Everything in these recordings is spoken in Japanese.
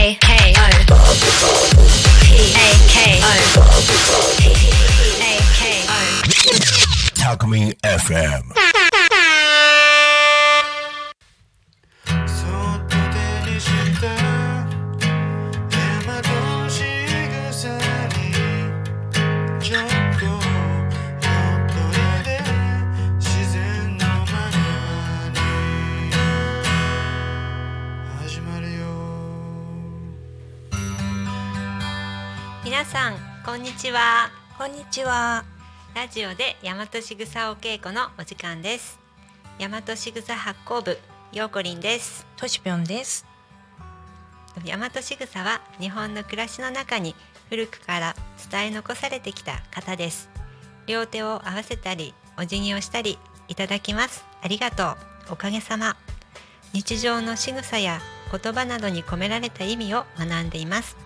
A K O P A K O P A K O Talkme FM. ちは。こんにちは。ラジオで大和しぐさお稽古のお時間です。大和しぐさ発行部ようこりんです。としぴょんです。大和しぐさは日本の暮らしの中に古くから伝え残されてきた方です。両手を合わせたりお辞儀をしたりいただきます。ありがとう。おかげさま。日常の仕草や言葉などに込められた意味を学んでいます。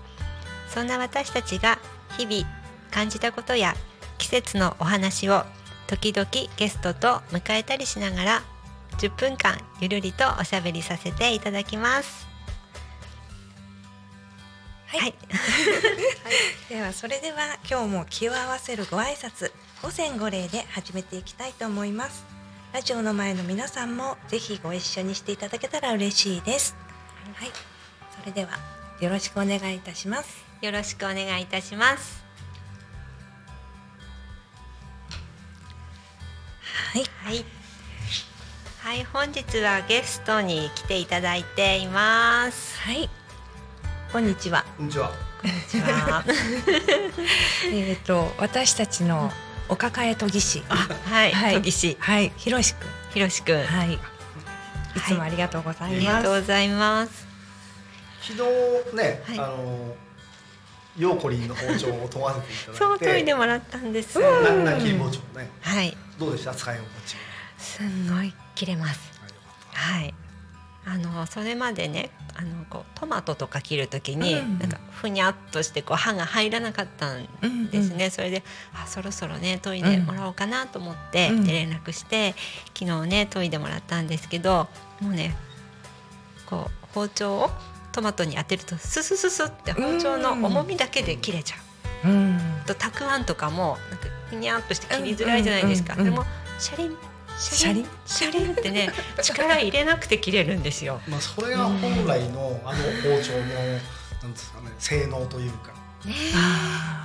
そんな私たちが日々感じたことや季節のお話を時々ゲストと迎えたりしながら10分間ゆるりとおしゃべりさせていただきます はい、ではそれでは今日も気を合わせるご挨拶五千五礼で始めていきたいと思います。ラジオの前の皆さんもぜひご一緒にしていただけたら嬉しいです。はい。それではよろしくお願いいたします。よろしくお願いいたしますはい。はいはい本日はゲストに来ていただいていますはい。こんにちは。こんにちはこんにちは えっと私たちのお抱え研ぎ師。はい、はい研ぎ師はい。ひろしくん。ひろしくん、はい。いつもありがとうござありいます。がとうございます昨日ね、はいあのヨーコリンの包丁を研がせていただいて。そう研いでもらったんです、なな切り包丁ね。はい。どうでした？使い心地すんごい切れます。はい。あのそれまでねあのこうトマトとか切るときに、うん。なんかふにゃっとしてこう刃が入らなかったんですね、それであそろそろね研いでもらおうかなと思って、うん。で連絡して昨日ね研いでもらったんですけどもうねこう包丁をトマトに当てるとススススって包丁の重みだけで切れちゃう。うん。とたくあんとかもなんかふにゃっとして切りづらいじゃないですか。うんうんうんでもシャリンシャリンシャリン？ってね力入れなくて切れるんですよ。たまあそれが本来のあの包丁のなんですかね性能というかね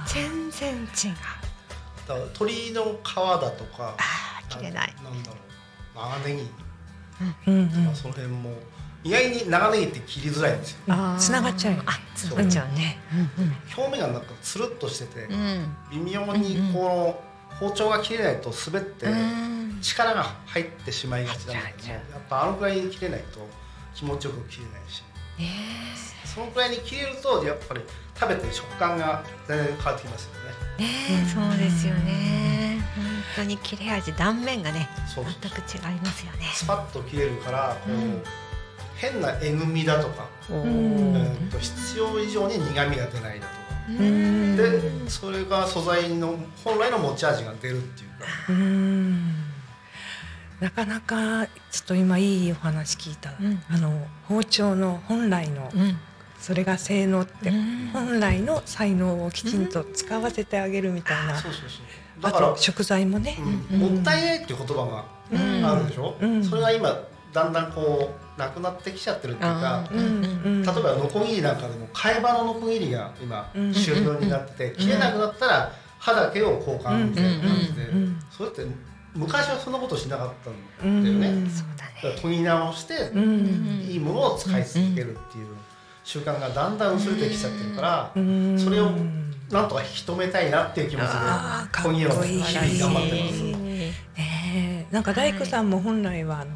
全然違う。だから鶏の皮だとかあー切れない。あなんだろう長ネギうんうんとかその辺も意外に長ネギって切りづらいんですよ。つながっちゃうよあ、つながっちゃうね。表面がなんかつるっとしててうん。微妙にこの包丁が切れないと滑ってうん。力が入ってしまいがちなんだけどもやっぱあのくらいに切れないと気持ちよく切れないし。ねそのくらいに切れるとやっぱり食べて食感が全然変わってきますよね。え、ねえ、そうですよね。本当に切れ味断面がね、全く違いますよね。スパッと切れるからこう、うん変なえぐみだとか、おん。と必要以上に苦みが出ないだとか。うん。でそれが素材の本来の持ち味が出るっていうか。うん。なかなかちょっと今いいお話聞いた、うん。あの包丁の本来のうん。それが性能って、うん。本来の才能をきちんと使わせてあげるみたいな、そうそうそう。あだからと食材もね、うん。もったいないっていう言葉うん。があるでしょ、うん。それが今だんだんこうなくなってきちゃってるっていうかうんうん例えばノコギリなんかでも替え刃のノコギリが今うん主流になってて切れなくなったら刃だけを交換みたいな。感じでそれって昔はそんなことしなかったうんん。だよね。だ研ぎ直してうんいいものを使い続けるっていう習慣がだんだん薄れてきちゃってるからうんそれをなんとか引き止めたいなっていう気持ちで研ぎを日々頑張ってます。なんか大工さんも本来はあの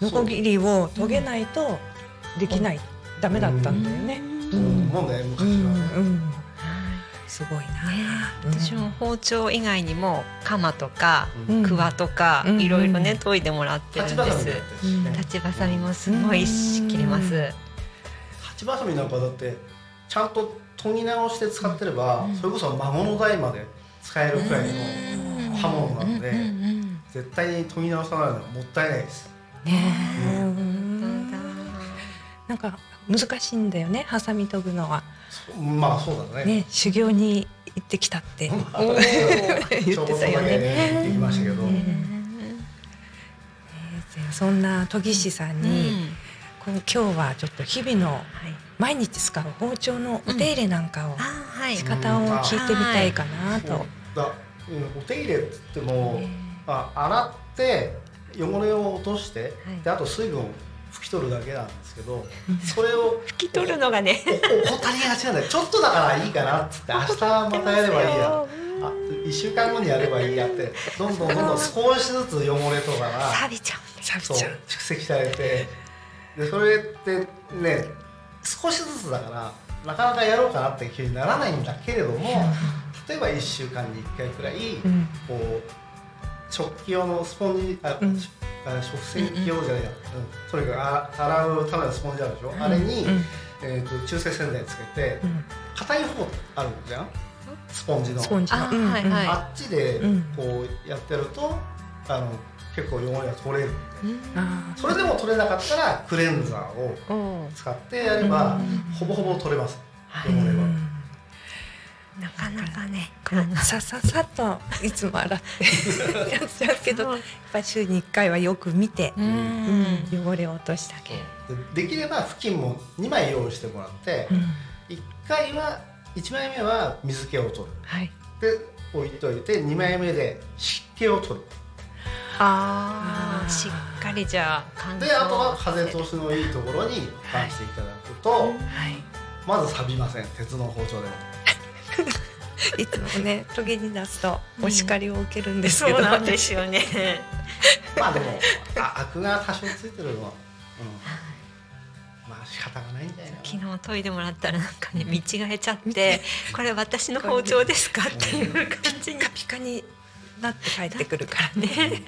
ノコギリを研げないとできない、ダメだったんだよね。そう思うん。だよ昔うん。はね。うん。すごいな。うん。私も包丁以外にも鎌とかうん。くわとかうん。いろいろね研いでもらってるんです。立ちばさみもすごいし切れます。八ばさみなんかだってちゃんと研ぎ直して使ってればそれこそ孫の代まで使えるくらいの刃物なんでうん。うん。絶対に研ぎ直さないのはもったいないです。ね。なんか難しいんだよねハサミ研ぐのは。まあそうだね。ね修行に行ってきたって。言ってたよね。言ってきましたけど、そんな研ぎ師さんに、こう今日はちょっと日々のはい。毎日使う包丁のお手入れなんかをあはい。仕方を聞いてみたいかなと。だ。うん。お手入れって言っても、あ洗って汚れを落として、はい。であと水分を拭き取るだけなんですけど、それを拭き取るのがね。お怠りがちなんだよちょっとだからいいかなっつって明日またやればいいやあ1週間後にやればいいやってどんどんどんどん少しずつ汚れとかが錆びちゃうそう蓄積されてでそれってね少しずつだからなかなかやろうかなって気にならないんだけれども例えば1週間に1回くらい、うんこう食器用のスポンジあ、うん。食洗機用じゃないや、うんそれからあ洗うためのスポンジあるでしょ、あれに、うん。えー、と中性洗剤つけてうん。硬い方あるじゃんスポンジの。スポンジの。あうんうん。はいはい。あっちでうん。こうやってるとあの結構汚れが取れるあー。それでも取れなかったらクレンザーをお使ってやればうん。ほぼほぼ取れます。汚いれは。うんなかなかね。さささっといつも洗ってやっちゃうけどやっぱり週に1回はよく見て、汚れを落としてあげる。でできれば布巾も2枚用意してもらってうん。1回は1枚目は水気を取る。はい。で置いといて2枚目で湿気を取る。あー。あーしっかりじゃあ乾燥であとは風通しのいいところに保管していただくと、はい。まず錆びません。鉄の包丁でも いつもね研ぎに出すとお叱りを受けるんですけど、そうなんですよね。まあでもあアクが多少ついてるのは、うん、まあ仕方がないんじゃな。いかな昨日研いでもらったらなんかね見違えちゃって これ私の包丁ですかっていう感じに。ピカに。なって帰ってくるからね。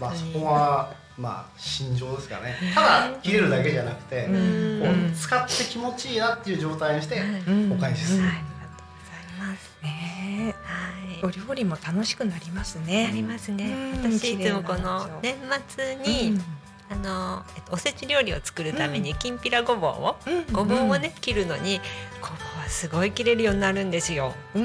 まあそこはまあ心情ですかね。ただ切れるだけじゃなくて、うん。こう使って気持ちいいなっていう状態にしてうんお返しする、ますね。えはお料理も楽しくなりますいね。ありますね。うん私いつもこの年末に、あの、えっと、おせち料理を作るためにきんぴらごぼうを、うんごぼうをね切るのにごぼうはすごい切れるようになるんですよ。な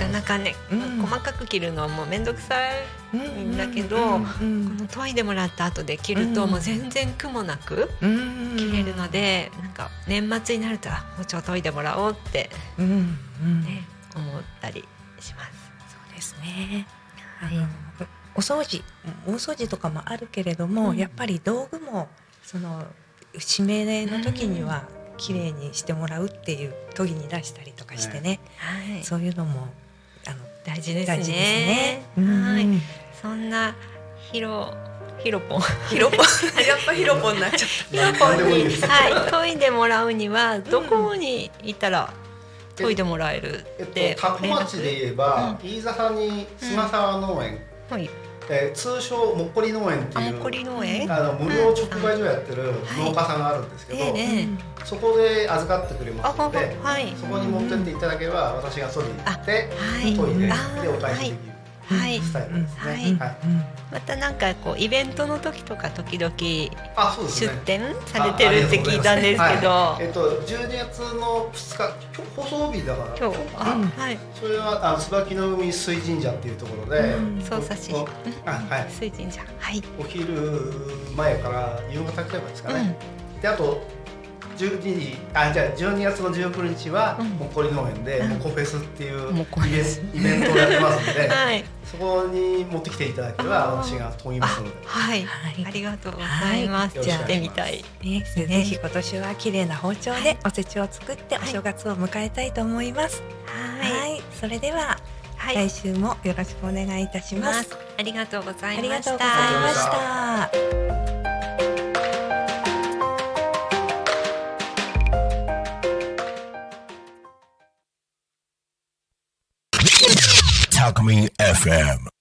かなかね、うん。細かく切るのはもうめんどくさいうんだけどうんこの研いでもらった後で切るとうん。もう全然苦もなくうん。切れるので、なんか年末になるとあ包丁研いでもらおうってね、思ったりします。そうですね。あはいのお掃除大掃除とかもあるけれども、うん。やっぱり道具もその指名の時には綺麗にしてもらうっていう研ぎに出したりとかしてね、はい、そういうのもあの大事ですね。大事ですね。はい、うん。そんなヒロヒロポン。ヒロポン？やっぱヒロポンになっちゃっヒロポンに。はい。研いでもらうにはどこにいたら研いでもらえるえってっと、タコ町で言えば、飯田さん。に菅沢農園、はい、えー通称もっこり農園っていうあの無料直売所やってる農家さんがあるんですけど、えええそこで預かってくれますので、はい。そこに持ってっていただければ私が取りに行ってはい。研いであでお返しできる。はいスタイルですね。はい。はい。またなんかこうイベントの時とか時々出ね。店されてるって聞いたんですけど、はい。えっと12月の2日今日放送日だから。今日はい。それはあの椿の海水神社っていうところで、うん。匝瑳市おあはい。水神社。はい、お昼前から夕方くらいまでですかね。であと12時あじゃあ12月の19日はうん。もっこり農園でうん。もこフェスっていうイベンイベントをやってますので、はい。そこに持ってきていただければ私が研ぎますので。はい、はい。ありがとうございます、はい。やってみたいね、ぜひ今年は綺麗な包丁でおせちを作っておはい。正月を迎えたいと思います。ははい。い、それでははい、来週もよろしくお願いいたします。ありがとうございありがましたとうございました。Alchemy FM.